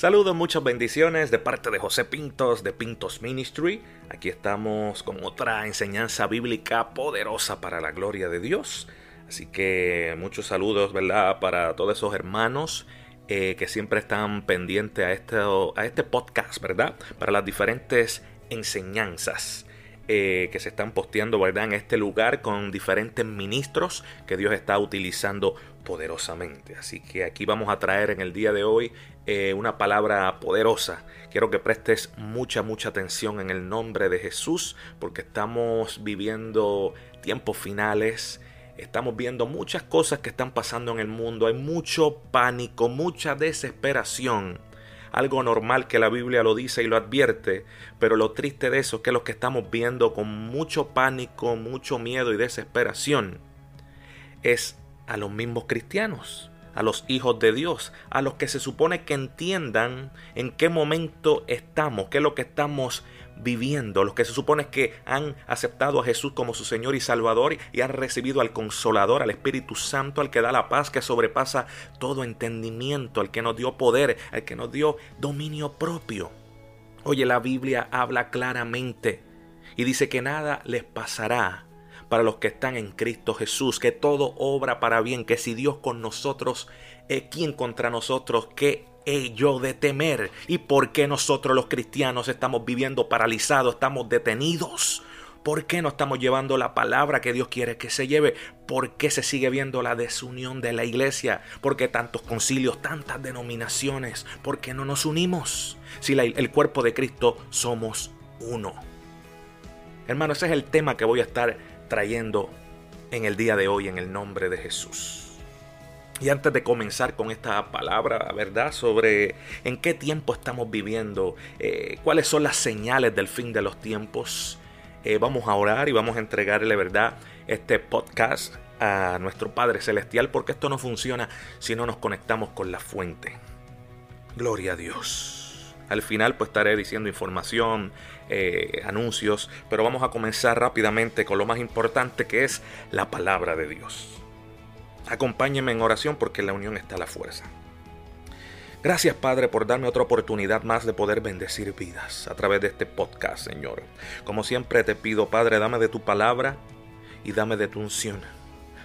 Saludos, muchas bendiciones de parte de José Pintos de Pintos Ministry. Aquí estamos con otra enseñanza bíblica poderosa para la gloria de Dios. Así que muchos saludos, ¿verdad? Para todos esos hermanos eh, que siempre están pendientes a a este podcast, ¿verdad? Para las diferentes enseñanzas. Eh, que se están posteando ¿verdad? en este lugar con diferentes ministros que Dios está utilizando poderosamente. Así que aquí vamos a traer en el día de hoy eh, una palabra poderosa. Quiero que prestes mucha, mucha atención en el nombre de Jesús porque estamos viviendo tiempos finales. Estamos viendo muchas cosas que están pasando en el mundo. Hay mucho pánico, mucha desesperación algo normal que la Biblia lo dice y lo advierte, pero lo triste de eso es que lo que estamos viendo con mucho pánico, mucho miedo y desesperación es a los mismos cristianos, a los hijos de Dios, a los que se supone que entiendan en qué momento estamos, qué es lo que estamos viviendo, los que se supone que han aceptado a Jesús como su Señor y Salvador y han recibido al Consolador, al Espíritu Santo, al que da la paz, que sobrepasa todo entendimiento, al que nos dio poder, al que nos dio dominio propio. Oye, la Biblia habla claramente y dice que nada les pasará para los que están en Cristo Jesús, que todo obra para bien, que si Dios con nosotros, eh, ¿quién contra nosotros? ¿Qué ello de temer? ¿Y por qué nosotros los cristianos estamos viviendo paralizados, estamos detenidos? ¿Por qué no estamos llevando la palabra que Dios quiere que se lleve? ¿Por qué se sigue viendo la desunión de la iglesia? ¿Por qué tantos concilios, tantas denominaciones? ¿Por qué no nos unimos? Si el cuerpo de Cristo somos uno. Hermano, ese es el tema que voy a estar trayendo en el día de hoy en el nombre de Jesús. Y antes de comenzar con esta palabra, ¿verdad? Sobre en qué tiempo estamos viviendo, eh, cuáles son las señales del fin de los tiempos, eh, vamos a orar y vamos a entregarle, ¿verdad? Este podcast a nuestro Padre Celestial, porque esto no funciona si no nos conectamos con la fuente. Gloria a Dios. Al final pues estaré diciendo información, eh, anuncios, pero vamos a comenzar rápidamente con lo más importante que es la palabra de Dios. Acompáñenme en oración porque en la unión está la fuerza. Gracias Padre por darme otra oportunidad más de poder bendecir vidas a través de este podcast, Señor. Como siempre te pido, Padre, dame de tu palabra y dame de tu unción,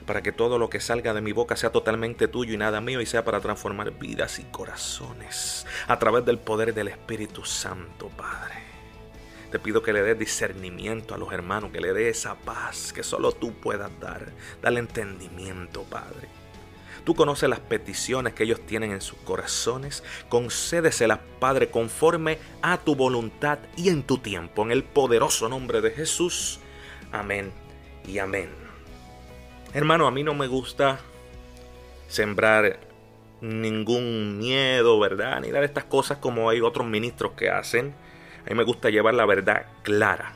para que todo lo que salga de mi boca sea totalmente tuyo y nada mío y sea para transformar vidas y corazones a través del poder del Espíritu Santo, Padre. Te pido que le des discernimiento a los hermanos, que le des esa paz que solo tú puedas dar. Dale entendimiento, Padre. Tú conoces las peticiones que ellos tienen en sus corazones. Concédeselas, Padre, conforme a tu voluntad y en tu tiempo. En el poderoso nombre de Jesús. Amén y amén. Hermano, a mí no me gusta sembrar ningún miedo, ¿verdad? Ni dar estas cosas como hay otros ministros que hacen. A mí me gusta llevar la verdad clara,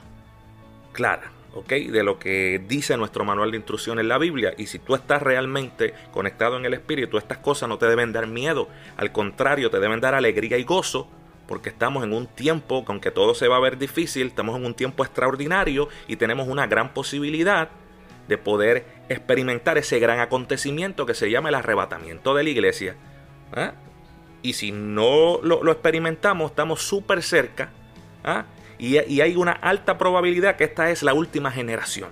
clara, ¿ok? De lo que dice nuestro manual de instrucción en la Biblia. Y si tú estás realmente conectado en el Espíritu, estas cosas no te deben dar miedo. Al contrario, te deben dar alegría y gozo. Porque estamos en un tiempo, aunque todo se va a ver difícil, estamos en un tiempo extraordinario y tenemos una gran posibilidad de poder experimentar ese gran acontecimiento que se llama el arrebatamiento de la iglesia. ¿ah? Y si no lo, lo experimentamos, estamos súper cerca ¿Ah? Y, hay una alta probabilidad que esta es la última generación.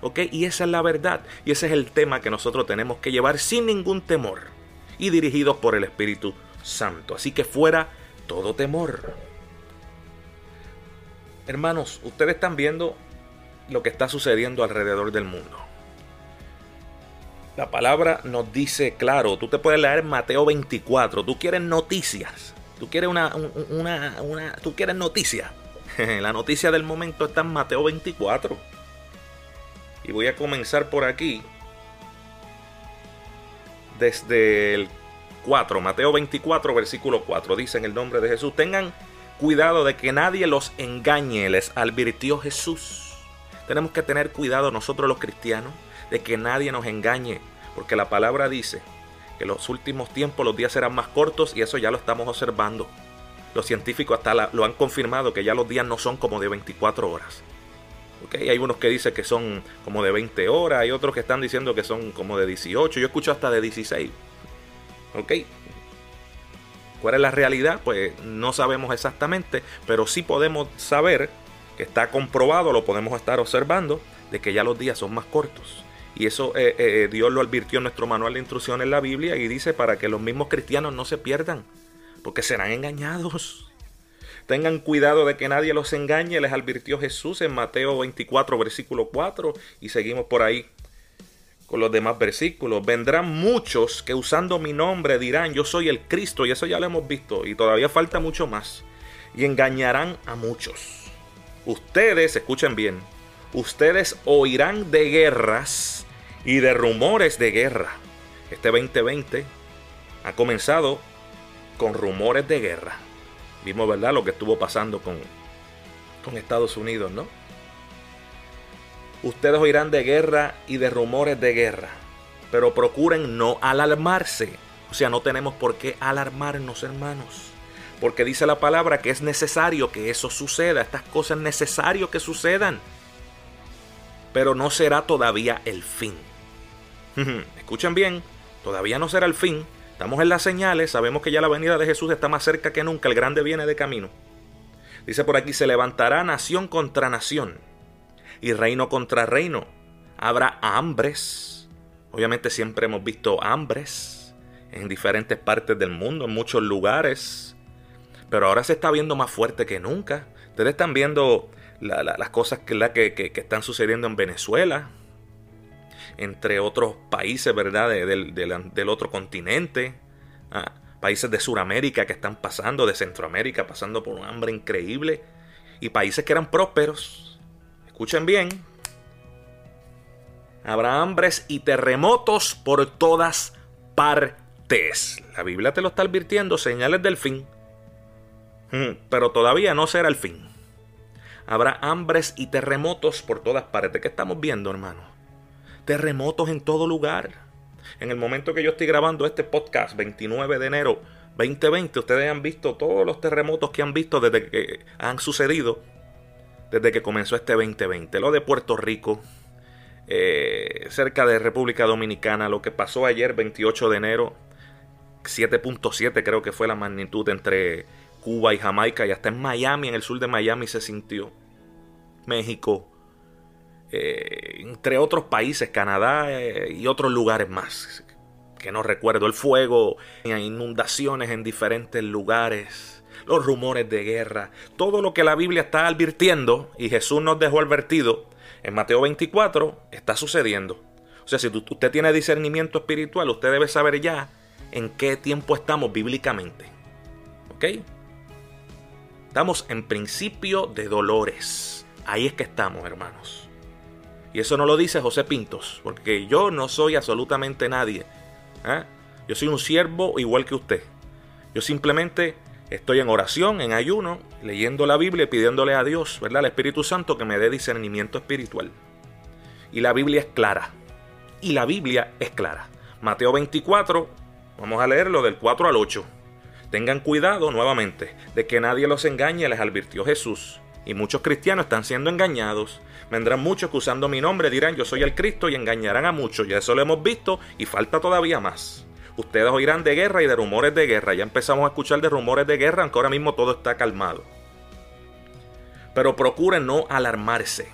¿Ok? Y esa es la verdad. Y ese es el tema que nosotros tenemos que llevar sin ningún temor. Y dirigidos por el Espíritu Santo. Así que fuera todo temor. Hermanos, ustedes están viendo lo que está sucediendo alrededor del mundo. La palabra nos dice claro, tú te puedes leer Mateo 24, tú quieres noticias, Tú quieres una, una, una tú quieres noticia. La noticia del momento está en Mateo 24. Y voy a comenzar por aquí. Desde el 4, Mateo 24, versículo 4. Dice en el nombre de Jesús, tengan cuidado de que nadie los engañe, les advirtió Jesús. Tenemos que tener cuidado nosotros los cristianos de que nadie nos engañe, porque la palabra dice que los últimos tiempos los días serán más cortos y eso ya lo estamos observando. Los científicos hasta lo han confirmado que ya los días no son como de 24 horas. ¿Okay? Hay unos que dicen que son como de 20 horas, hay otros que están diciendo que son como de 18, yo escucho hasta de 16. ¿Ok? ¿Cuál es la realidad? Pues no sabemos exactamente, pero sí podemos saber que está comprobado, lo podemos estar observando, de que ya los días son más cortos. Y eso eh, eh, Dios lo advirtió en nuestro manual de instrucción en la Biblia y dice para que los mismos cristianos no se pierdan, porque serán engañados. Tengan cuidado de que nadie los engañe, les advirtió Jesús en Mateo 24, versículo 4, y seguimos por ahí con los demás versículos. Vendrán muchos que usando mi nombre dirán, yo soy el Cristo, y eso ya lo hemos visto, y todavía falta mucho más, y engañarán a muchos. Ustedes, escuchen bien, ustedes oirán de guerras y de rumores de guerra. Este 2020 ha comenzado con rumores de guerra. Vimos, ¿verdad?, lo que estuvo pasando con, con Estados Unidos, ¿no? Ustedes oirán de guerra y de rumores de guerra, pero procuren no alarmarse. O sea, no tenemos por qué alarmarnos, hermanos. Porque dice la palabra que es necesario que eso suceda. Estas cosas es necesario que sucedan. Pero no será todavía el fin. Escuchen bien, todavía no será el fin. Estamos en las señales, sabemos que ya la venida de Jesús está más cerca que nunca, el grande viene de camino. Dice por aquí, se levantará nación contra nación y reino contra reino. Habrá hambres. Obviamente siempre hemos visto hambres en diferentes partes del mundo, en muchos lugares. Pero ahora se está viendo más fuerte que nunca. Ustedes están viendo las cosas que, están sucediendo en Venezuela, entre otros países, ¿verdad? del, otro continente. Ah, países de Sudamérica que están pasando, de Centroamérica, pasando por un hambre increíble. Y países que eran prósperos. Escuchen bien. Habrá hambres y terremotos por todas partes. La Biblia te lo está advirtiendo, señales del fin. Hmm, pero todavía no será el fin. Habrá hambres y terremotos por todas partes. ¿Qué estamos viendo, hermano? Terremotos en todo lugar. En el momento que yo estoy grabando este podcast, 29 de enero 2020, ustedes han visto todos los terremotos que han visto desde que han sucedido, desde que comenzó este 2020. Lo de Puerto Rico, eh, cerca de República Dominicana, lo que pasó ayer, 28 de enero, 7.7 creo que fue la magnitud entre Cuba y Jamaica y hasta en Miami, en el sur de Miami se sintió. México, eh, entre otros países, Canadá eh, y otros lugares más, que no recuerdo, el fuego, inundaciones en diferentes lugares, los rumores de guerra, todo lo que la Biblia está advirtiendo y Jesús nos dejó advertido en Mateo 24 está sucediendo. O sea, si usted tiene discernimiento espiritual, usted debe saber ya en qué tiempo estamos bíblicamente. ¿Ok? Estamos en principio de dolores. Ahí es que estamos, hermanos. Y eso no lo dice José Pintos, porque yo no soy absolutamente nadie. ¿ah? Yo soy un siervo igual que usted. Yo simplemente estoy en oración, en ayuno, leyendo la Biblia y pidiéndole a Dios, ¿verdad? Al Espíritu Santo que me dé discernimiento espiritual. Y la Biblia es clara. Y la Biblia es clara. Mateo 24, vamos a leerlo del 4 al 8. Tengan cuidado nuevamente de que nadie los engañe, les advirtió Jesús. Y muchos cristianos están siendo engañados. Vendrán muchos que usando mi nombre dirán yo soy el Cristo y engañarán a muchos. Ya eso lo hemos visto y falta todavía más. Ustedes oirán de guerra y de rumores de guerra. Ya empezamos a escuchar de rumores de guerra, aunque ahora mismo todo está calmado. Pero procuren no alarmarse.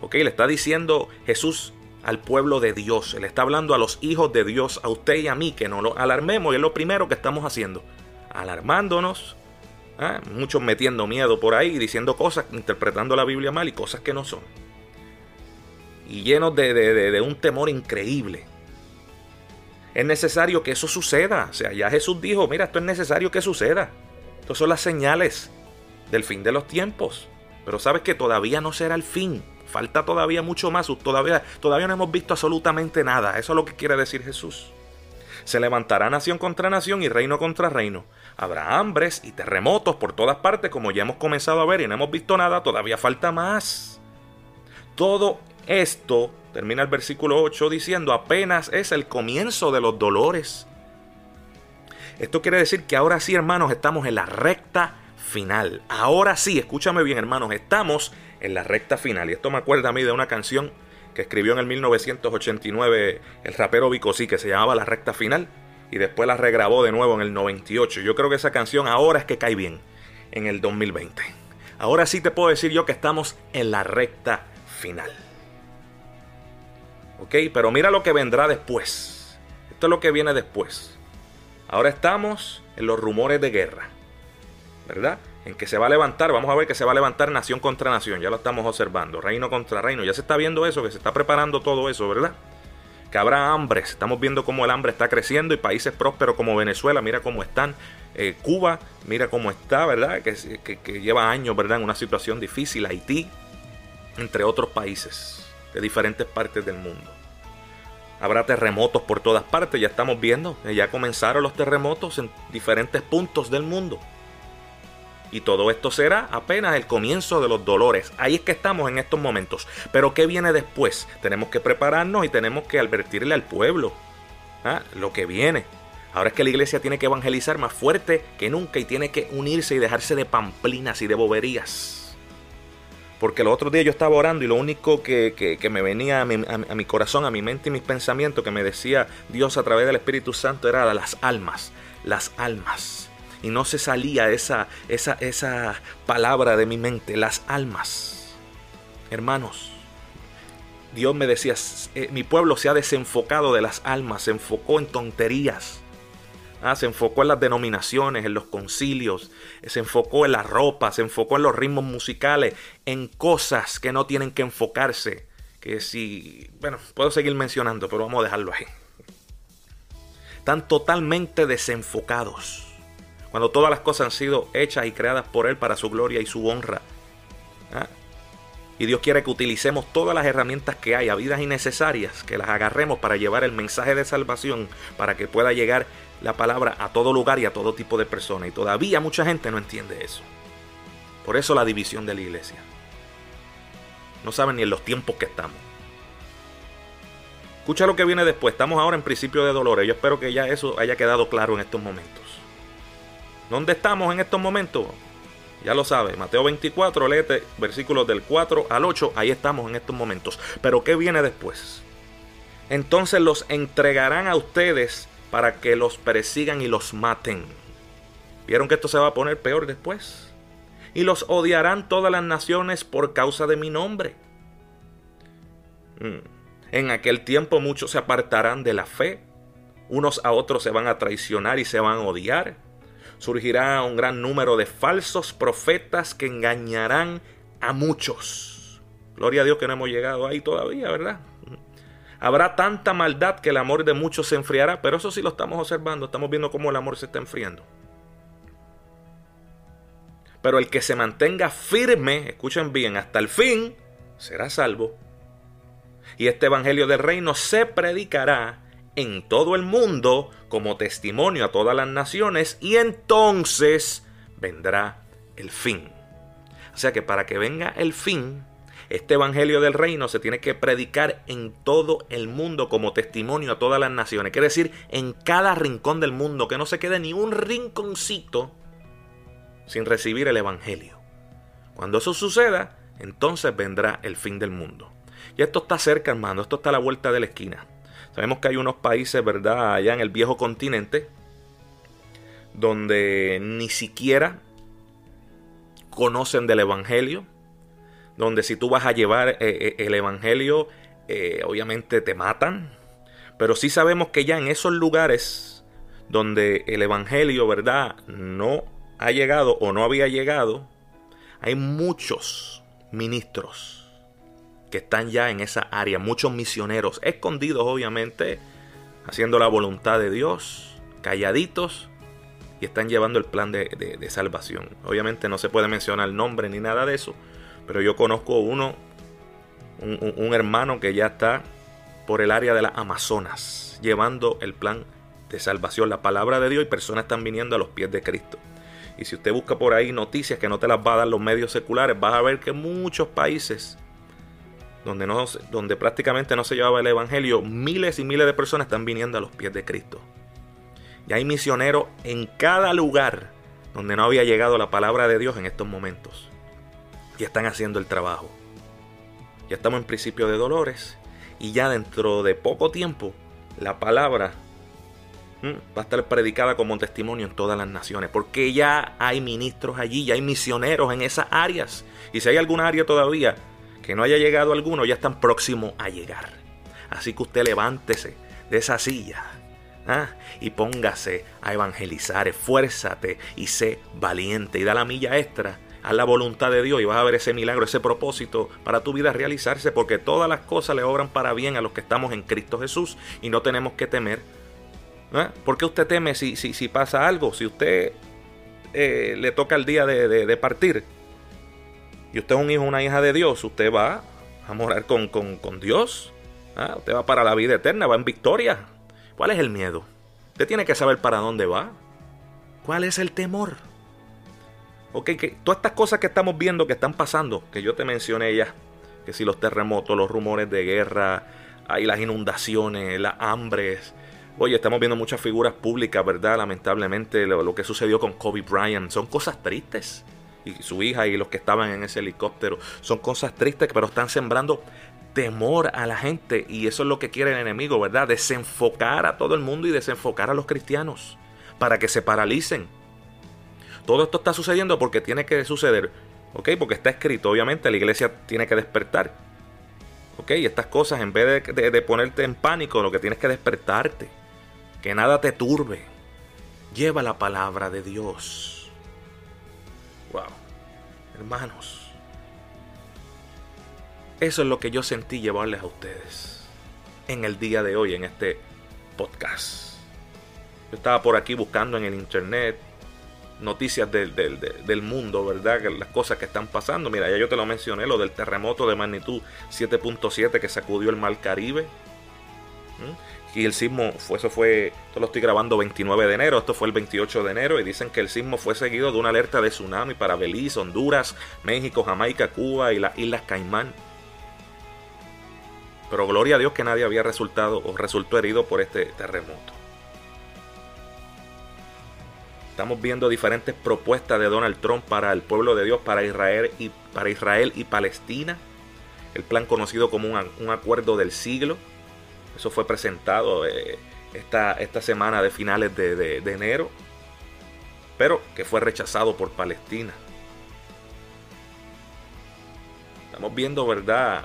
¿Ok? Le está diciendo Jesús al pueblo de Dios. Le está hablando a los hijos de Dios, a usted y a mí, que no lo alarmemos. Y es lo primero que estamos haciendo. Alarmándonos ¿Ah? Muchos metiendo miedo por ahí, diciendo cosas, interpretando la Biblia mal y cosas que no son. Y llenos de, un temor increíble. Es necesario que eso suceda. O sea, ya Jesús dijo, mira, esto es necesario que suceda. Estas son las señales del fin de los tiempos. Pero sabes que todavía no será el fin. Falta todavía mucho más. Todavía, todavía no hemos visto absolutamente nada. Eso es lo que quiere decir Jesús. Se levantará nación contra nación y reino contra reino. Habrá hambres y terremotos por todas partes, como ya hemos comenzado a ver y no hemos visto nada, todavía falta más. Todo esto, termina el versículo 8 diciendo, apenas es el comienzo de los dolores. Esto quiere decir que ahora sí, hermanos, estamos en la recta final. Ahora sí, escúchame bien, hermanos, estamos en la recta final. Y esto me acuerda a mí de una canción que escribió en el 1989 el rapero Vico que se llamaba La Recta Final, y después la regrabó de nuevo en el 98. Yo creo que esa canción ahora es que cae bien, en el 2020. Ahora sí te puedo decir yo que estamos en la recta final. ¿Ok? Pero mira lo que vendrá después. Esto es lo que viene después. Ahora estamos en los rumores de guerra. ¿Verdad? En que se va a levantar, vamos a ver que se va a levantar nación contra nación, ya lo estamos observando, reino contra reino, ya se está viendo eso, que se está preparando todo eso, ¿verdad? Que habrá hambres, estamos viendo cómo el hambre está creciendo y países prósperos como Venezuela, mira cómo están, eh, Cuba, mira cómo está, ¿verdad? Que, que lleva años, ¿verdad? En una situación difícil, Haití, entre otros países de diferentes partes del mundo. Habrá terremotos por todas partes, ya estamos viendo, ya comenzaron los terremotos en diferentes puntos del mundo. Y todo esto será apenas el comienzo de los dolores. Ahí es que estamos en estos momentos. Pero ¿qué viene después? Tenemos que prepararnos y tenemos que advertirle al pueblo ¿ah? lo que viene. Ahora es que la iglesia tiene que evangelizar más fuerte que nunca y tiene que unirse y dejarse de pamplinas y de boberías. Porque el otro día yo estaba orando y lo único que, me venía a mi, a mi, corazón, a mi mente y mis pensamientos que me decía Dios a través del Espíritu Santo era las almas, las almas y no se salía esa, esa, esa palabra de mi mente, las almas. Hermanos, Dios me decía, eh, mi pueblo se ha desenfocado de las almas, se enfocó en tonterías. Ah, se enfocó en las denominaciones, en los concilios, se enfocó en la ropa, se enfocó en los ritmos musicales, en cosas que no tienen que enfocarse. Que si, bueno, puedo seguir mencionando, pero vamos a dejarlo ahí. Están totalmente desenfocados cuando todas las cosas han sido hechas y creadas por Él para su gloria y su honra. ¿Ah? Y Dios quiere que utilicemos todas las herramientas que hay, vidas innecesarias, que las agarremos para llevar el mensaje de salvación, para que pueda llegar la palabra a todo lugar y a todo tipo de personas. Y todavía mucha gente no entiende eso. Por eso la división de la iglesia. No saben ni en los tiempos que estamos. Escucha lo que viene después. Estamos ahora en principio de dolores. Yo espero que ya eso haya quedado claro en estos momentos. ¿Dónde estamos en estos momentos? Ya lo sabe, Mateo 24, léete versículos del 4 al 8, ahí estamos en estos momentos. Pero ¿qué viene después? Entonces los entregarán a ustedes para que los persigan y los maten. ¿Vieron que esto se va a poner peor después? Y los odiarán todas las naciones por causa de mi nombre. Mm. En aquel tiempo muchos se apartarán de la fe, unos a otros se van a traicionar y se van a odiar surgirá un gran número de falsos profetas que engañarán a muchos. Gloria a Dios que no hemos llegado ahí todavía, ¿verdad? Habrá tanta maldad que el amor de muchos se enfriará, pero eso sí lo estamos observando, estamos viendo cómo el amor se está enfriando. Pero el que se mantenga firme, escuchen bien, hasta el fin, será salvo. Y este Evangelio del Reino se predicará en todo el mundo como testimonio a todas las naciones y entonces vendrá el fin. O sea que para que venga el fin, este Evangelio del Reino se tiene que predicar en todo el mundo como testimonio a todas las naciones. Quiere decir, en cada rincón del mundo, que no se quede ni un rinconcito sin recibir el Evangelio. Cuando eso suceda, entonces vendrá el fin del mundo. Y esto está cerca, hermano, esto está a la vuelta de la esquina. Sabemos que hay unos países, ¿verdad?, allá en el viejo continente, donde ni siquiera conocen del Evangelio, donde si tú vas a llevar eh, eh, el Evangelio, eh, obviamente te matan, pero sí sabemos que ya en esos lugares donde el Evangelio, ¿verdad?, no ha llegado o no había llegado, hay muchos ministros que están ya en esa área, muchos misioneros, escondidos obviamente, haciendo la voluntad de Dios, calladitos, y están llevando el plan de, salvación. Obviamente no se puede mencionar nombre ni nada de eso, Pero yo conozco uno, un, hermano que ya está por el área de las Amazonas, llevando el plan de salvación, la palabra de Dios y personas están viniendo a los pies de Cristo. Y si usted busca por ahí noticias que no te las va a dar los medios seculares, vas a ver que muchos países donde, no, donde prácticamente no se llevaba el Evangelio, miles y miles de personas están viniendo a los pies de Cristo. Y hay misioneros en cada lugar donde no había llegado la palabra de Dios en estos momentos. Y están haciendo el trabajo. Ya estamos en principio de dolores. Y ya dentro de poco tiempo, la palabra va a estar predicada como testimonio en todas las naciones, porque ya hay ministros allí, ya hay misioneros en esas áreas. Y si hay alguna área todavía que no haya llegado alguno, ya están próximos a llegar. Así que usted levántese de esa silla ¿ah? y póngase a evangelizar, esfuérzate y sé valiente y da la milla extra a la voluntad de Dios y vas a ver ese milagro, ese propósito para tu vida realizarse, porque todas las cosas le obran para bien a los que estamos en Cristo Jesús y no tenemos que temer. ¿Por qué usted teme si, si, si pasa algo? Si usted eh, le toca el día de, partir y usted es un hijo una hija de Dios, usted va a morar con, Dios. ¿Ah? Usted va para la vida eterna, va en victoria. ¿Cuál es el miedo? Usted tiene que saber para dónde va. ¿Cuál es el temor? Ok, que todas estas cosas que estamos viendo que están pasando, que yo te mencioné ya, que si los terremotos, los rumores de guerra, hay las inundaciones, las hambres, Oye, estamos viendo muchas figuras públicas, ¿verdad? Lamentablemente, lo, que sucedió con Kobe Bryant son cosas tristes. Y su hija y los que estaban en ese helicóptero son cosas tristes, pero están sembrando temor a la gente. Y eso es lo que quiere el enemigo, ¿verdad? Desenfocar a todo el mundo y desenfocar a los cristianos para que se paralicen. Todo esto está sucediendo porque tiene que suceder, ¿ok? Porque está escrito, obviamente, la iglesia tiene que despertar. ¿Ok? Estas cosas, en vez de, de ponerte en pánico, lo que tienes que despertarte que nada te turbe. Lleva la palabra de Dios. Wow, hermanos. Eso es lo que yo sentí llevarles a ustedes en el día de hoy, en este podcast. Yo estaba por aquí buscando en el internet noticias del, del, mundo, ¿verdad? Las cosas que están pasando. Mira, ya yo te lo mencioné, lo del terremoto de magnitud 7.7 que sacudió el Mar Caribe. Y el sismo, fue, eso fue, esto lo estoy grabando 29 de enero, esto fue el 28 de enero y dicen que el sismo fue seguido de una alerta de tsunami para Belice, Honduras, México, Jamaica, Cuba y las Islas Caimán. Pero gloria a Dios que nadie había resultado o resultó herido por este terremoto. Estamos viendo diferentes propuestas de Donald Trump para el pueblo de Dios, para Israel y, para Israel y Palestina. El plan conocido como un acuerdo del siglo eso fue presentado eh, esta, esta, semana de finales de, enero, pero que fue rechazado por Palestina. Estamos viendo, ¿verdad?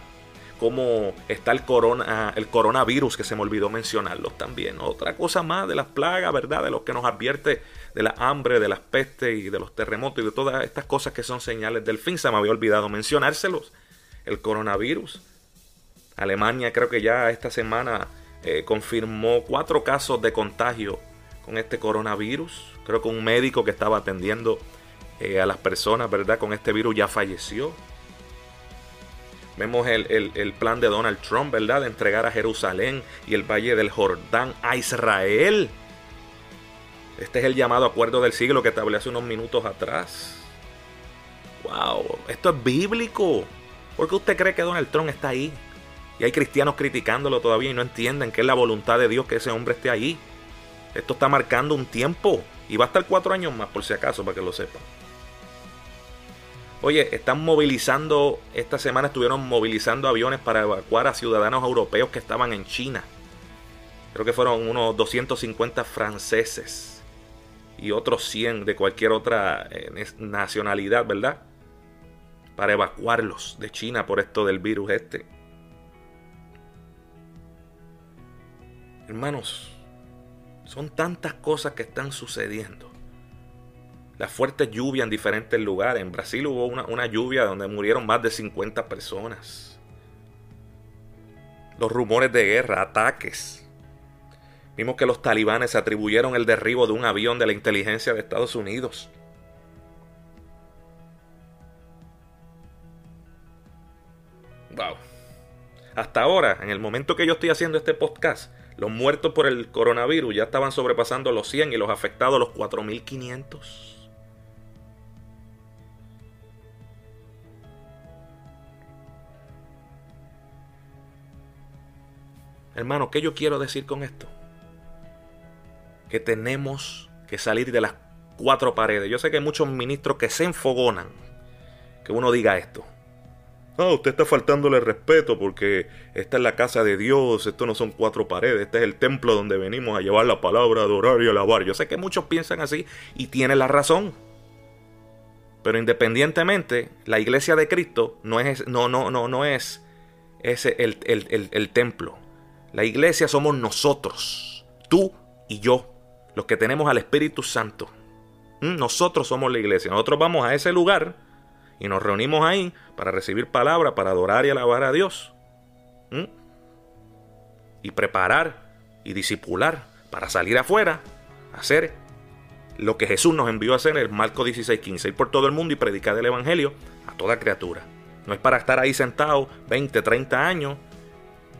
Cómo está el, corona, el coronavirus, que se me olvidó mencionarlo también. Otra cosa más de las plagas, ¿verdad? De lo que nos advierte de la hambre, de las pestes y de los terremotos y de todas estas cosas que son señales del fin. Se me había olvidado mencionárselos. El coronavirus Alemania creo que ya esta semana eh, confirmó cuatro casos de contagio con este coronavirus. Creo que un médico que estaba atendiendo eh, a las personas, ¿verdad? Con este virus ya falleció. Vemos el, el, plan de Donald Trump, ¿verdad? De entregar a Jerusalén y el Valle del Jordán a Israel. Este es el llamado acuerdo del siglo que te hablé hace unos minutos atrás. ¡Wow! Esto es bíblico. ¿Por qué usted cree que Donald Trump está ahí? Y hay cristianos criticándolo todavía y no entienden que es la voluntad de Dios que ese hombre esté ahí. Esto está marcando un tiempo. Y va a estar cuatro años más, por si acaso, para que lo sepan. Oye, están movilizando, esta semana estuvieron movilizando aviones para evacuar a ciudadanos europeos que estaban en China. Creo que fueron unos 250 franceses y otros 100 de cualquier otra eh, nacionalidad, ¿verdad? Para evacuarlos de China por esto del virus este. Hermanos, son tantas cosas que están sucediendo. Las fuertes lluvias en diferentes lugares. En Brasil hubo una, lluvia donde murieron más de 50 personas. Los rumores de guerra, ataques. Vimos que los talibanes atribuyeron el derribo de un avión de la inteligencia de Estados Unidos. wow. Hasta ahora, en el momento que yo estoy haciendo este podcast, los muertos por el coronavirus ya estaban sobrepasando los 100 y los afectados los 4500. Hermano, ¿qué yo quiero decir con esto? Que tenemos que salir de las cuatro paredes. Yo sé que hay muchos ministros que se enfogonan que uno diga esto. Ah, usted está faltándole respeto porque esta es la casa de Dios, esto no son cuatro paredes, este es el templo donde venimos a llevar la palabra, adorar y alabar. Yo sé que muchos piensan así y tienen la razón. Pero independientemente, la iglesia de Cristo no es, no, no, no, no es ese el, el, el templo. La iglesia somos nosotros, tú y yo, los que tenemos al Espíritu Santo. Mm, nosotros somos la iglesia. Nosotros vamos a ese lugar y nos reunimos ahí para recibir palabra, para adorar y alabar a Dios. Mm. Y preparar y disipular para salir afuera, hacer lo que Jesús nos envió a hacer en Marco 16, 15, ir por todo el mundo y predicar el Evangelio a toda criatura. No es para estar ahí sentado 20, 30 años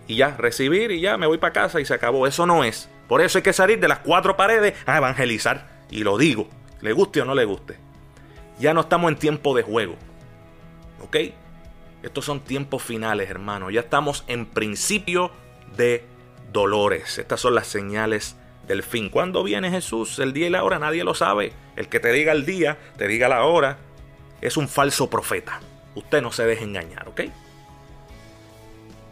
y ya, recibir y ya me voy para casa y se acabó. Eso no es. Por eso hay que salir de las cuatro paredes a evangelizar. Y lo digo, le guste o no le guste. Ya no estamos en tiempo de juego. ¿Ok? Estos son tiempos finales, hermano. Ya estamos en principio de dolores. Estas son las señales del fin. ¿Cuándo viene Jesús? El día y la hora, nadie lo sabe. El que te diga el día, te diga la hora, es un falso profeta. Usted no se deje engañar, ¿ok?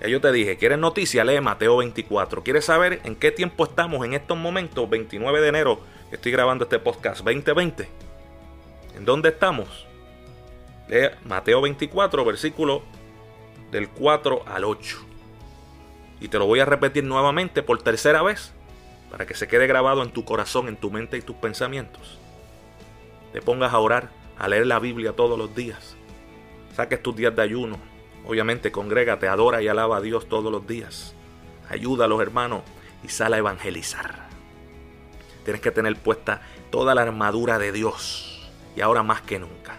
Yo te dije, ¿quieres noticia? Lee Mateo 24. ¿Quieres saber en qué tiempo estamos en estos momentos? 29 de enero, estoy grabando este podcast 2020. ¿En dónde estamos? Lee Mateo 24, versículo del 4 al 8. Y te lo voy a repetir nuevamente por tercera vez, para que se quede grabado en tu corazón, en tu mente y tus pensamientos. Te pongas a orar, a leer la Biblia todos los días. Saques tus días de ayuno, Obviamente, congrégate, adora y alaba a Dios todos los días. Ayuda a los hermanos y sal a evangelizar. Tienes que tener puesta toda la armadura de Dios y ahora más que nunca.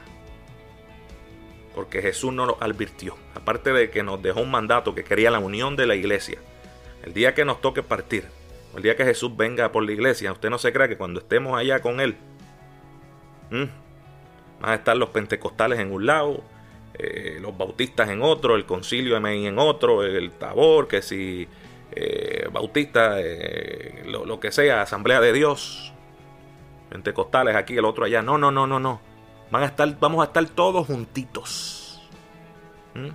Porque Jesús nos lo advirtió. Aparte de que nos dejó un mandato que quería la unión de la iglesia. El día que nos toque partir, el día que Jesús venga por la iglesia, usted no se crea que cuando estemos allá con Él, van a estar los pentecostales en un lado, eh, los bautistas en otro, el concilio de en otro, el tabor, que si eh, bautista, eh, lo, que sea, asamblea de Dios, pentecostales aquí, el otro allá. No, no, no, no, no. Van a estar, vamos a estar todos juntitos. ¿Mm?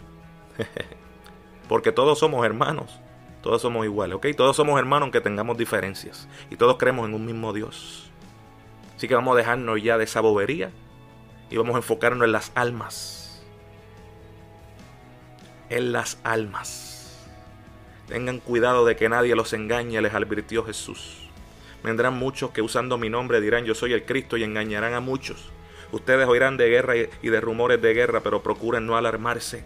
Porque todos somos hermanos. Todos somos iguales, ¿ok? Todos somos hermanos aunque tengamos diferencias. Y todos creemos en un mismo Dios. Así que vamos a dejarnos ya de esa bobería y vamos a enfocarnos en las almas en las almas. Tengan cuidado de que nadie los engañe, les advirtió Jesús. Vendrán muchos que usando mi nombre dirán yo soy el Cristo y engañarán a muchos. Ustedes oirán de guerra y de rumores de guerra, pero procuren no alarmarse.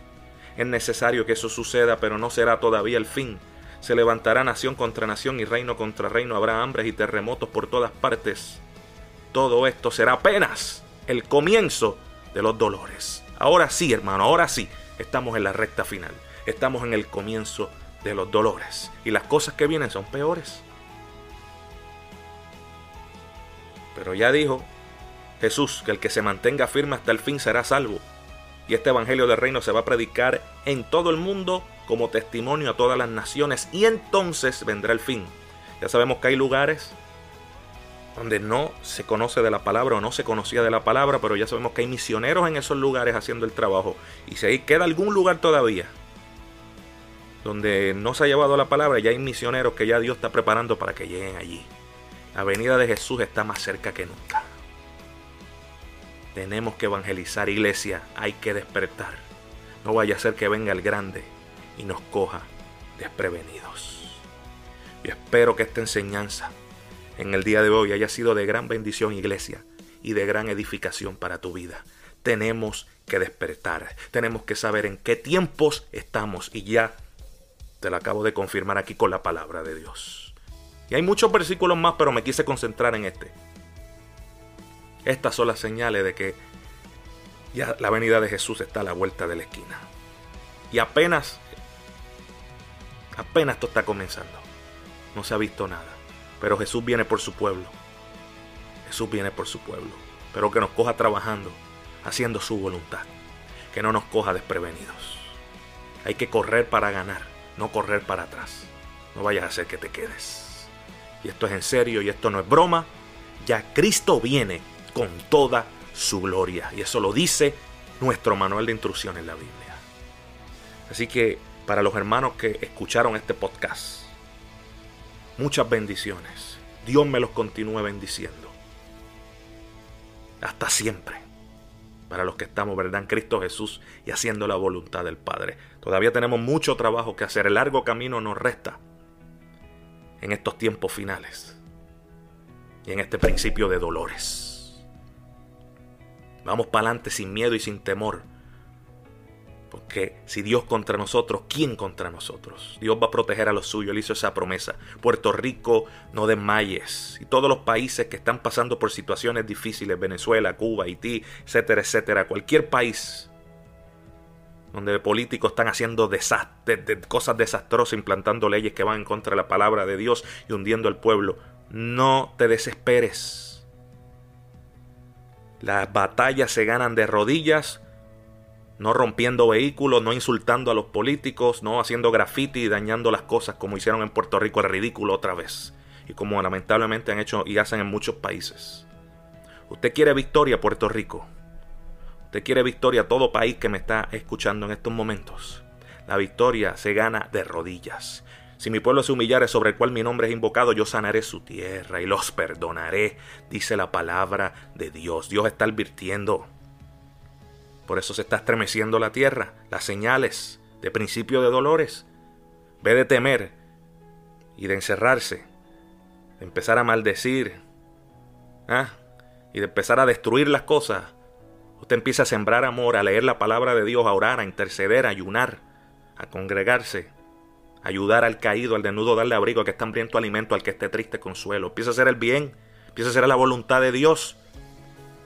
Es necesario que eso suceda, pero no será todavía el fin. Se levantará nación contra nación y reino contra reino. Habrá hambres y terremotos por todas partes. Todo esto será apenas el comienzo de los dolores. Ahora sí, hermano, ahora sí. Estamos en la recta final. Estamos en el comienzo de los dolores. Y las cosas que vienen son peores. Pero ya dijo Jesús que el que se mantenga firme hasta el fin será salvo. Y este Evangelio del Reino se va a predicar en todo el mundo como testimonio a todas las naciones. Y entonces vendrá el fin. Ya sabemos que hay lugares donde no se conoce de la palabra o no se conocía de la palabra, pero ya sabemos que hay misioneros en esos lugares haciendo el trabajo. Y si ahí queda algún lugar todavía donde no se ha llevado la palabra, ya hay misioneros que ya Dios está preparando para que lleguen allí. La venida de Jesús está más cerca que nunca. Tenemos que evangelizar iglesia, hay que despertar. No vaya a ser que venga el grande y nos coja desprevenidos. Yo espero que esta enseñanza en el día de hoy haya sido de gran bendición, iglesia, y de gran edificación para tu vida. Tenemos que despertar, tenemos que saber en qué tiempos estamos y ya te lo acabo de confirmar aquí con la palabra de Dios. Y hay muchos versículos más, pero me quise concentrar en este. Estas son las señales de que ya la venida de Jesús está a la vuelta de la esquina. Y apenas, apenas esto está comenzando. No se ha visto nada. Pero Jesús viene por su pueblo. Jesús viene por su pueblo. Pero que nos coja trabajando, haciendo su voluntad. Que no nos coja desprevenidos. Hay que correr para ganar, no correr para atrás. No vayas a hacer que te quedes. Y esto es en serio y esto no es broma. Ya Cristo viene con toda su gloria. Y eso lo dice nuestro manual de instrucciones en la Biblia. Así que para los hermanos que escucharon este podcast, muchas bendiciones. Dios me los continúe bendiciendo. Hasta siempre. Para los que estamos, ¿verdad? En Cristo Jesús y haciendo la voluntad del Padre. Todavía tenemos mucho trabajo que hacer. El largo camino nos resta en estos tiempos finales. Y en este principio de dolores. Vamos para adelante sin miedo y sin temor porque si Dios contra nosotros, ¿quién contra nosotros? Dios va a proteger a los suyos. Él hizo esa promesa. Puerto Rico, no desmayes. Y todos los países que están pasando por situaciones difíciles, Venezuela, Cuba, Haití, etcétera, etcétera. Cualquier país donde políticos están haciendo cosas desastrosas, implantando leyes que van en contra de la palabra de Dios y hundiendo al pueblo. No te desesperes. Las batallas se ganan de rodillas no rompiendo vehículos, no insultando a los políticos, no haciendo graffiti y dañando las cosas como hicieron en Puerto Rico el ridículo otra vez y como lamentablemente han hecho y hacen en muchos países. Usted quiere victoria Puerto Rico. Usted quiere victoria todo país que me está escuchando en estos momentos. La victoria se gana de rodillas. Si mi pueblo se humillare sobre el cual mi nombre es invocado, yo sanaré su tierra y los perdonaré, dice la palabra de Dios. Dios está advirtiendo por eso se está estremeciendo la tierra, las señales de principio de dolores. Ve de temer y de encerrarse, de empezar a maldecir ¿ah? y de empezar a destruir las cosas. Usted empieza a sembrar amor, a leer la palabra de Dios, a orar, a interceder, a ayunar, a congregarse, a ayudar al caído, al desnudo, darle abrigo, al que está hambriento alimento, al que esté triste consuelo. Empieza a hacer el bien, empieza a hacer la voluntad de Dios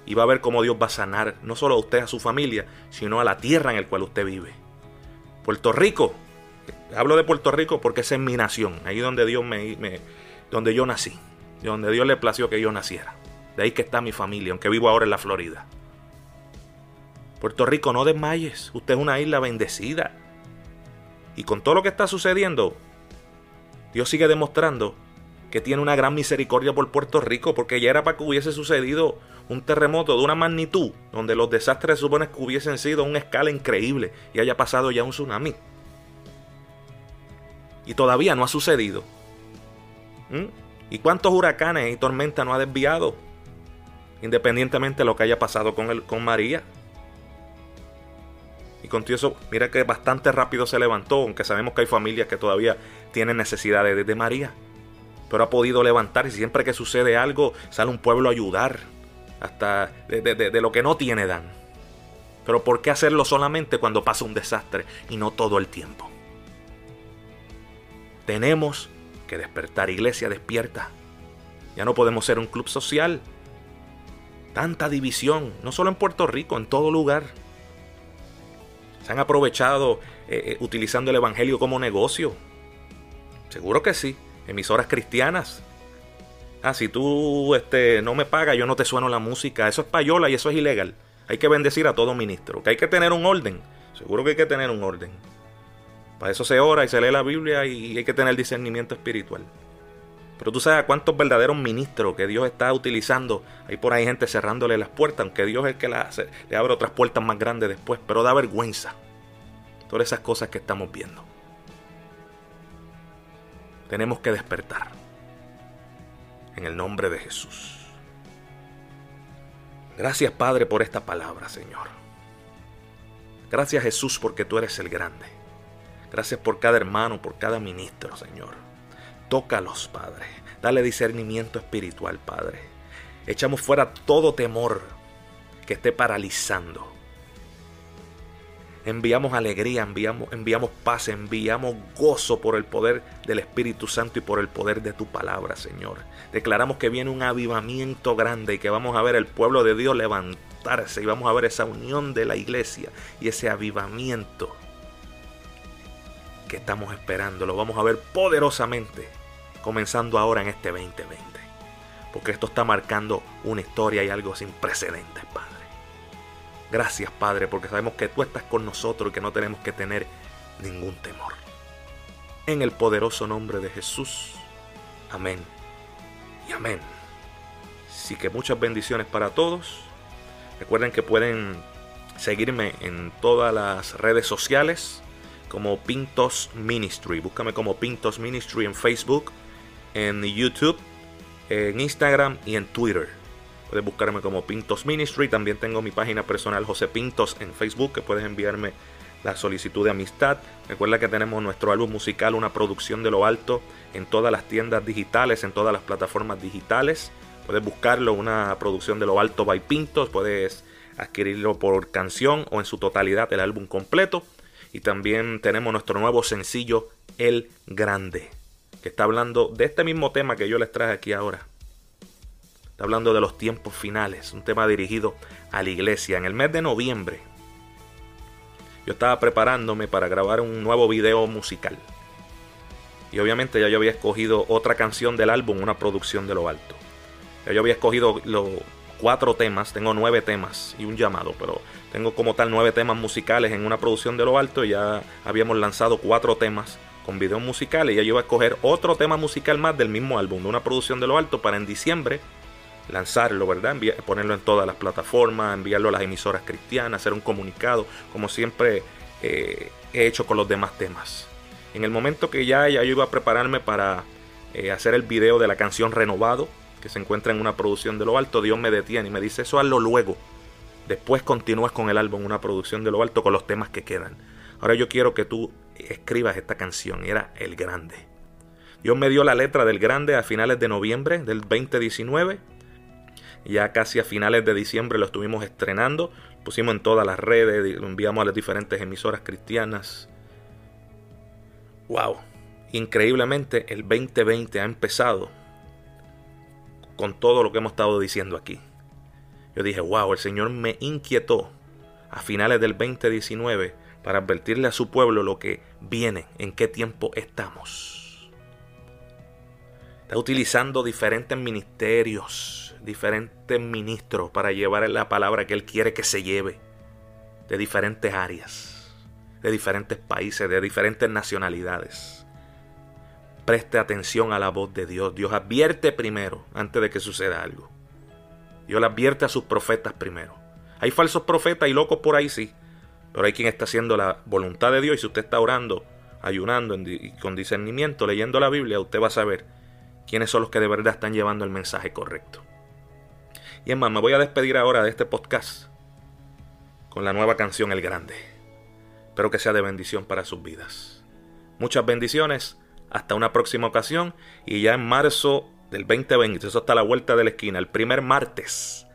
y va a ver cómo Dios va a sanar no solo a usted, a su familia, sino a la tierra en la cual usted vive. Puerto Rico, hablo de Puerto Rico porque esa es mi nación, ahí donde Dios me, donde yo nací, donde Dios le plació que yo naciera. De ahí que está mi familia, aunque vivo ahora en la Florida. Puerto Rico, no desmayes, usted es una isla bendecida. Y con todo lo que está sucediendo, Dios sigue demostrando que tiene una gran misericordia por Puerto Rico, porque ya era para que hubiese sucedido un terremoto de una magnitud, donde los desastres suponen que hubiesen sido a una escala increíble y haya pasado ya un tsunami. Y todavía no ha sucedido. ¿Mm? ¿Y cuántos huracanes y tormentas no ha desviado? Independientemente de lo que haya pasado con, el, con María. Y con eso, mira que bastante rápido se levantó, aunque sabemos que hay familias que todavía tienen necesidades de María pero ha podido levantar y siempre que sucede algo sale un pueblo a ayudar, hasta de, lo que no tiene dan. Pero ¿por qué hacerlo solamente cuando pasa un desastre y no todo el tiempo? Tenemos que despertar, iglesia despierta. Ya no podemos ser un club social. Tanta división, no solo en Puerto Rico, en todo lugar. Se han aprovechado eh, eh, utilizando el Evangelio como negocio. Seguro que sí emisoras cristianas. Ah, si tú este, no me pagas, yo no te sueno la música. Eso es payola y eso es ilegal. Hay que bendecir a todo ministro. Que hay que tener un orden. Seguro que hay que tener un orden. Para eso se ora y se lee la Biblia y hay que tener discernimiento espiritual. Pero tú sabes a cuántos verdaderos ministros que Dios está utilizando. Hay por ahí gente cerrándole las puertas, aunque Dios es el que le abre otras puertas más grandes después. Pero da vergüenza. Todas esas cosas que estamos viendo. Tenemos que despertar. En el nombre de Jesús. Gracias Padre por esta palabra, Señor. Gracias Jesús porque tú eres el grande. Gracias por cada hermano, por cada ministro, Señor. Tócalos, Padre. Dale discernimiento espiritual, Padre. Echamos fuera todo temor que esté paralizando enviamos alegría, enviamos, enviamos paz, enviamos gozo por el poder del Espíritu Santo y por el poder de tu palabra, Señor. Declaramos que viene un avivamiento grande y que vamos a ver el pueblo de Dios levantarse y vamos a ver esa unión de la iglesia y ese avivamiento que estamos esperando lo vamos a ver poderosamente comenzando ahora en este 2020. Porque esto está marcando una historia y algo sin precedentes, Padre. Gracias, Padre, porque sabemos que tú estás con nosotros y que no tenemos que tener ningún temor. En el poderoso nombre de Jesús. Amén. Y amén. Así que muchas bendiciones para todos. Recuerden que pueden seguirme en todas las redes sociales como Pintos Ministry. Búscame como Pintos Ministry en Facebook, en YouTube, en Instagram y en Twitter. Puedes buscarme como Pintos Ministry. También tengo mi página personal José Pintos en Facebook que puedes enviarme la solicitud de amistad. Recuerda que tenemos nuestro álbum musical, una producción de lo alto, en todas las tiendas digitales, en todas las plataformas digitales. Puedes buscarlo, una producción de lo alto by Pintos. Puedes adquirirlo por canción o en su totalidad el álbum completo. Y también tenemos nuestro nuevo sencillo El Grande, que está hablando de este mismo tema que yo les traje aquí ahora. Está hablando de los tiempos finales, un tema dirigido a la iglesia. En el mes de noviembre yo estaba preparándome para grabar un nuevo video musical. Y obviamente ya yo había escogido otra canción del álbum, una producción de lo alto. Ya yo había escogido los cuatro temas, tengo nueve temas y un llamado, pero tengo como tal nueve temas musicales en una producción de lo alto. Y ya habíamos lanzado cuatro temas con videos musicales. Y ya yo iba a escoger otro tema musical más del mismo álbum, de una producción de lo alto, para en diciembre lanzarlo, ¿verdad? ponerlo en todas las plataformas, enviarlo a las emisoras cristianas, hacer un comunicado, como siempre eh, he hecho con los demás temas. En el momento que ya, ya yo iba a prepararme para eh, hacer el video de la canción Renovado, que se encuentra en una producción de lo alto, Dios me detiene y me dice, eso hazlo luego. Después continúas con el álbum, una producción de lo alto, con los temas que quedan. Ahora yo quiero que tú escribas esta canción, era El Grande. Dios me dio la letra del Grande a finales de noviembre del 2019. Ya casi a finales de diciembre lo estuvimos estrenando. Pusimos en todas las redes, lo enviamos a las diferentes emisoras cristianas. ¡Wow! Increíblemente el 2020 ha empezado con todo lo que hemos estado diciendo aquí. Yo dije, wow, el Señor me inquietó a finales del 2019 para advertirle a su pueblo lo que viene, en qué tiempo estamos. Está utilizando diferentes ministerios, diferentes ministros para llevar la palabra que Él quiere que se lleve de diferentes áreas, de diferentes países, de diferentes nacionalidades. Preste atención a la voz de Dios. Dios advierte primero antes de que suceda algo. Dios le advierte a sus profetas primero. Hay falsos profetas y locos por ahí, sí. Pero hay quien está haciendo la voluntad de Dios. Y si usted está orando, ayunando y con discernimiento, leyendo la Biblia, usted va a saber quiénes son los que de verdad están llevando el mensaje correcto. Y es más, me voy a despedir ahora de este podcast con la nueva canción El Grande. Espero que sea de bendición para sus vidas. Muchas bendiciones. Hasta una próxima ocasión. Y ya en marzo del 2020. Eso está a la vuelta de la esquina. El primer martes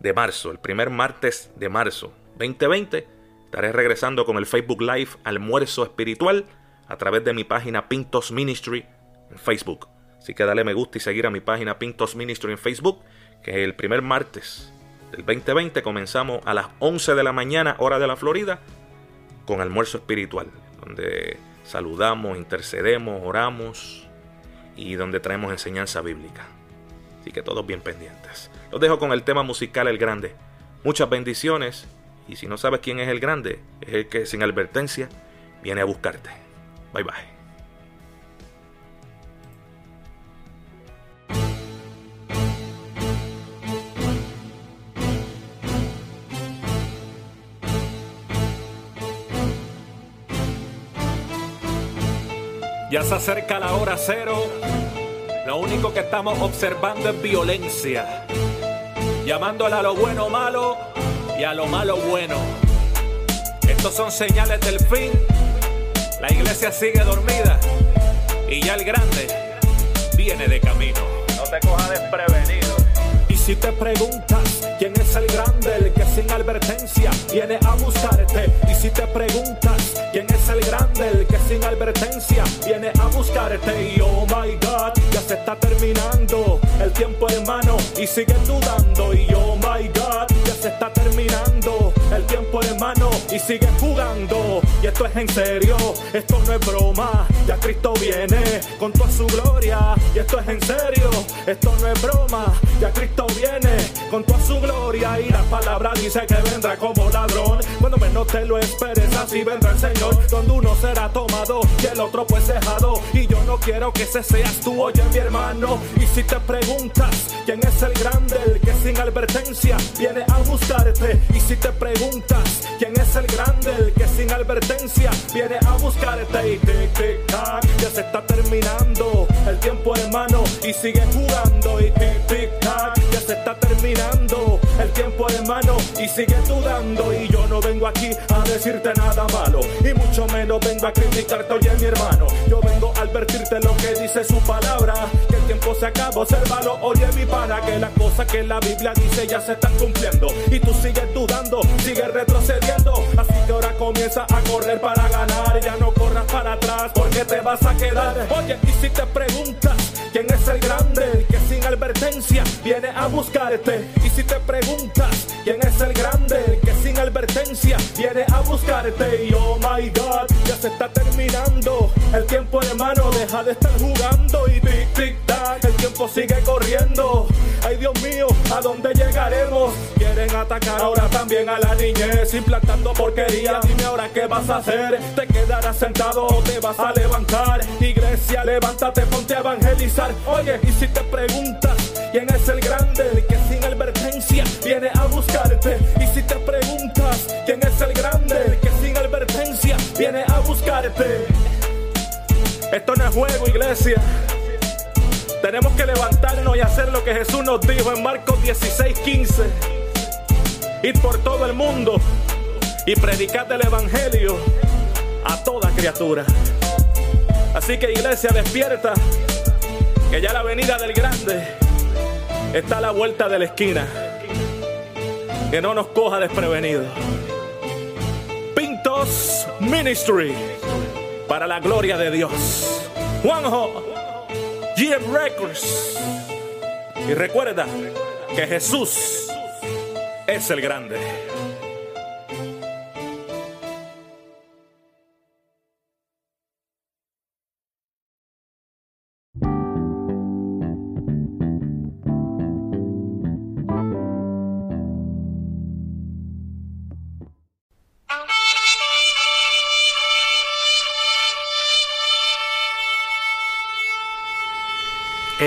de marzo. El primer martes de marzo 2020. Estaré regresando con el Facebook Live Almuerzo Espiritual a través de mi página Pintos Ministry en Facebook. Así que dale me gusta y seguir a mi página Pintos Ministry en Facebook. Que el primer martes del 2020 comenzamos a las 11 de la mañana, hora de la Florida, con almuerzo espiritual. Donde saludamos, intercedemos, oramos y donde traemos enseñanza bíblica. Así que todos bien pendientes. Los dejo con el tema musical El Grande. Muchas bendiciones. Y si no sabes quién es el grande, es el que sin advertencia viene a buscarte. Bye bye. Ya se acerca la hora cero. Lo único que estamos observando es violencia. Llamándole a lo bueno malo y a lo malo bueno. Estos son señales del fin. La iglesia sigue dormida. Y ya el grande viene de camino. No te cojas desprevenido. Y si te preguntas quién es el grande, el que sin advertencia viene a buscarte. Y si te preguntas quién es el grande, el que sin advertencia viene a buscarte. Y oh my God, ya se está terminando el tiempo, hermano, y sigue dudando. Y oh my God, ya se está terminando hermano, y sigue jugando. Y esto es en serio, esto no es broma. Ya Cristo viene con toda su gloria. Y esto es en serio, esto no es broma. Ya Cristo viene con toda su gloria. Y la palabra dice que vendrá como ladrón. Cuando menos te lo esperes, así vendrá el Señor. Donde uno será tomado y el otro pues dejado. Y yo no quiero que ese seas tú, oye mi hermano. Y si te preguntas quién es el grande, el que sin advertencia viene a buscarte. Y si te preguntas quién es el grande, el que sin advertencia viene a buscarte. Y tic, tic, tac, ya se está terminando el tiempo, hermano. Y sigue jugando. Y tic, tic, se está terminando el tiempo, hermano. Y sigue dudando. Y yo no vengo aquí a decirte nada malo. Y mucho menos vengo a criticarte, oye, mi hermano. Yo vengo a advertirte lo que dice su palabra. Que el tiempo se acaba, observalo, oye, mi pana. Que las cosas que la Biblia dice ya se están cumpliendo. Y tú sigues dudando, sigues retrocediendo. Así que ahora comienza a correr para ganar. Ya no corras para atrás porque te vas a quedar. Oye, y si te preguntas quién es el grande, el que sin advertencia viene a buscarte. Y si te preguntas quién es el grande, que sin advertencia viene a buscarte. Y oh my god, ya se está terminando el tiempo, hermano. Deja de estar jugando y tic tic tac, el tiempo sigue corriendo. Ay Dios mío, ¿a dónde llegaremos? Quieren atacar ahora también a la niñez, implantando porquería. Dime ahora qué vas a hacer. ¿Te quedarás sentado o te vas a levantar? Iglesia, levántate, ponte a evangelizar. Oye, y si te preguntas quién es el grande, el que sin advertencia viene a buscarte. Y si te preguntas quién es el grande, el que sin advertencia viene a buscarte. Esto no es juego, iglesia. Tenemos que levantarnos y hacer lo que Jesús nos dijo en Marcos 16, 15. Ir por todo el mundo y predicar el Evangelio a toda criatura. Así que iglesia, despierta, que ya la venida del grande está a la vuelta de la esquina. Que no nos coja desprevenido. Pintos Ministry, para la gloria de Dios. Juanjo. GM Records. Y recuerda que Jesús es el grande.